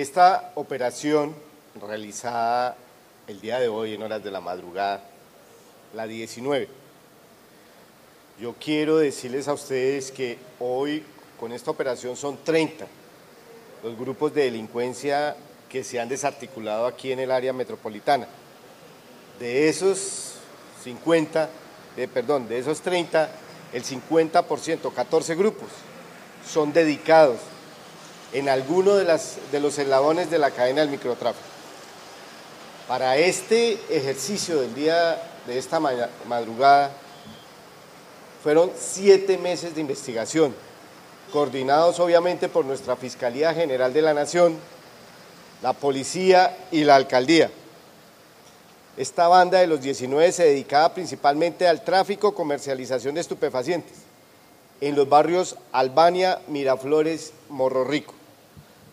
Esta operación realizada el día de hoy en horas de la madrugada, la 19. Yo quiero decirles a ustedes que hoy con esta operación son 30 los grupos de delincuencia que se han desarticulado aquí en el área metropolitana. De esos 50, de, perdón, de esos 30, el 50%, 14 grupos, son dedicados en alguno de, los eslabones de la cadena del microtráfico. Para este ejercicio del día de esta madrugada, fueron siete meses de investigación, coordinados obviamente por nuestra Fiscalía General de la Nación, la Policía y la Alcaldía. Esta banda de los 19 se dedicaba principalmente al tráfico, comercialización de estupefacientes en los barrios Albania, Miraflores, Morro Rico.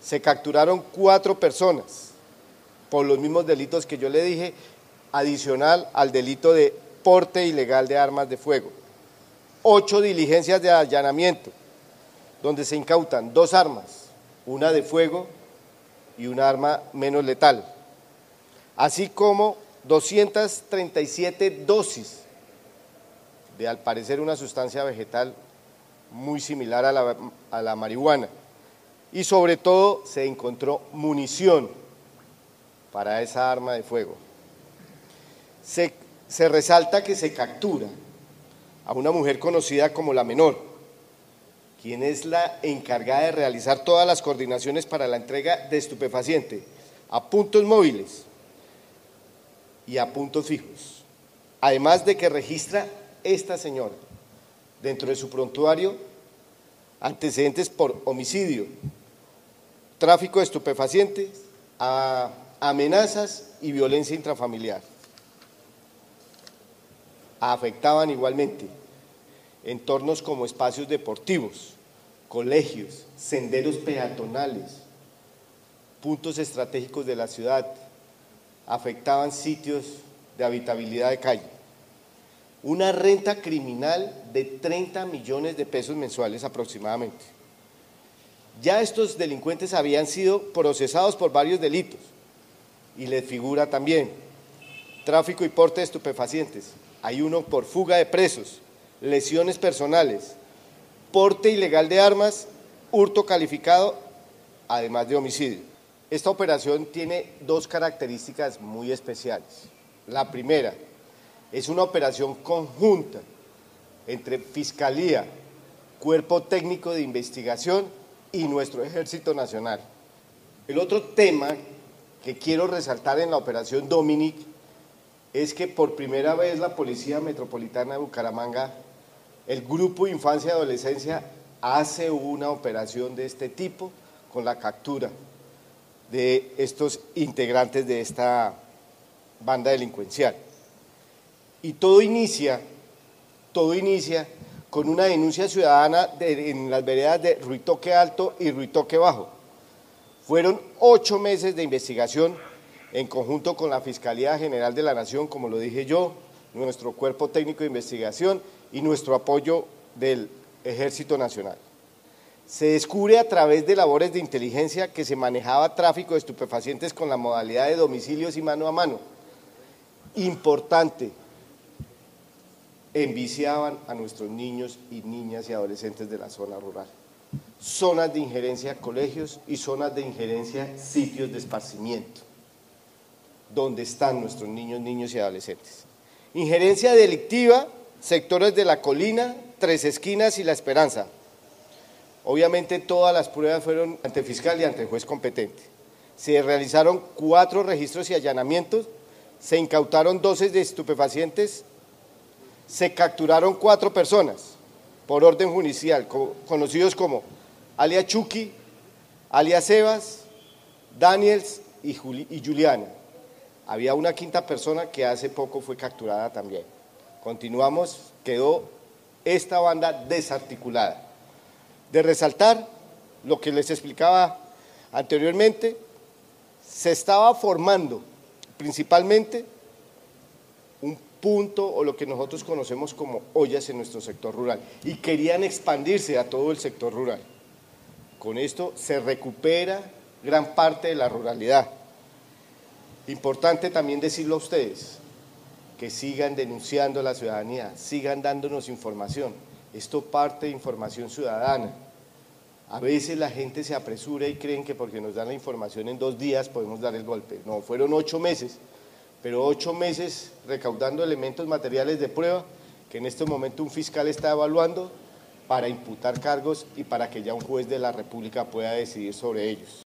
Se capturaron cuatro personas por los mismos delitos que yo le dije, adicional al delito de porte ilegal de armas de fuego. Ocho diligencias de allanamiento, donde se incautan dos armas, una de fuego y una arma menos letal, así como 237 dosis de al parecer una sustancia vegetal muy similar a la, a la marihuana. Y sobre todo se encontró munición para esa arma de fuego. Se, resalta que se captura a una mujer conocida como la menor, quien es la encargada de realizar todas las coordinaciones para la entrega de estupefaciente a puntos móviles y a puntos fijos. Además de que registra esta señora dentro de su prontuario antecedentes por homicidio, tráfico de estupefacientes, amenazas y violencia intrafamiliar. Afectaban igualmente entornos como espacios deportivos, colegios, senderos peatonales, puntos estratégicos de la ciudad, afectaban sitios de habitabilidad de calle. Una renta criminal de 30 millones de pesos mensuales aproximadamente. Ya estos delincuentes habían sido procesados por varios delitos y les figura también tráfico y porte de estupefacientes. Hay uno por fuga de presos, lesiones personales, porte ilegal de armas, hurto calificado, además de homicidio. Esta operación tiene dos características muy especiales. La primera, es una operación conjunta entre Fiscalía, Cuerpo Técnico de Investigación y nuestro Ejército Nacional. El otro tema que quiero resaltar en la operación Dominic es que por primera vez la Policía Metropolitana de Bucaramanga, el Grupo Infancia y Adolescencia, hace una operación de este tipo con la captura de estos integrantes de esta banda delincuencial. Y todo inicia, todo inicia con una denuncia ciudadana en las veredas de Ruitoque Alto y Ruitoque Bajo. Fueron ocho meses de investigación en conjunto con la Fiscalía General de la Nación, como lo dije yo, nuestro cuerpo técnico de investigación y nuestro apoyo del Ejército Nacional. Se descubre a través de labores de inteligencia que se manejaba tráfico de estupefacientes con la modalidad de domicilios y mano a mano. Importante, enviciaban a nuestros niños y niñas y adolescentes de la zona rural. Zonas de injerencia colegios y zonas de injerencia sitios de esparcimiento, donde están nuestros niños, niños y adolescentes. Injerencia delictiva, sectores de la colina, Tres Esquinas y La Esperanza, Obviamente todas las pruebas fueron ante fiscal y ante juez competente. Se realizaron cuatro registros y allanamientos, se incautaron dosis de estupefacientes, se capturaron cuatro personas por orden judicial, conocidos como alia Chucky, alia Sebas, Daniels y, Juliana. Había una quinta persona que hace poco fue capturada también. Continuamos, quedó esta banda desarticulada de resaltar lo que les explicaba anteriormente, se estaba formando principalmente punto o lo que nosotros conocemos como ollas en nuestro sector rural y querían expandirse a todo el sector rural. Con esto se recupera gran parte de la ruralidad. Importante también decirlo a ustedes, que sigan denunciando a la ciudadanía, sigan dándonos información. Esto parte de información ciudadana. A veces la gente se apresura y creen que porque nos dan la información en dos días podemos dar el golpe. No, fueron ocho meses, pero ocho meses recaudando elementos materiales de prueba que en este momento un fiscal está evaluando para imputar cargos y para que ya un juez de la República pueda decidir sobre ellos.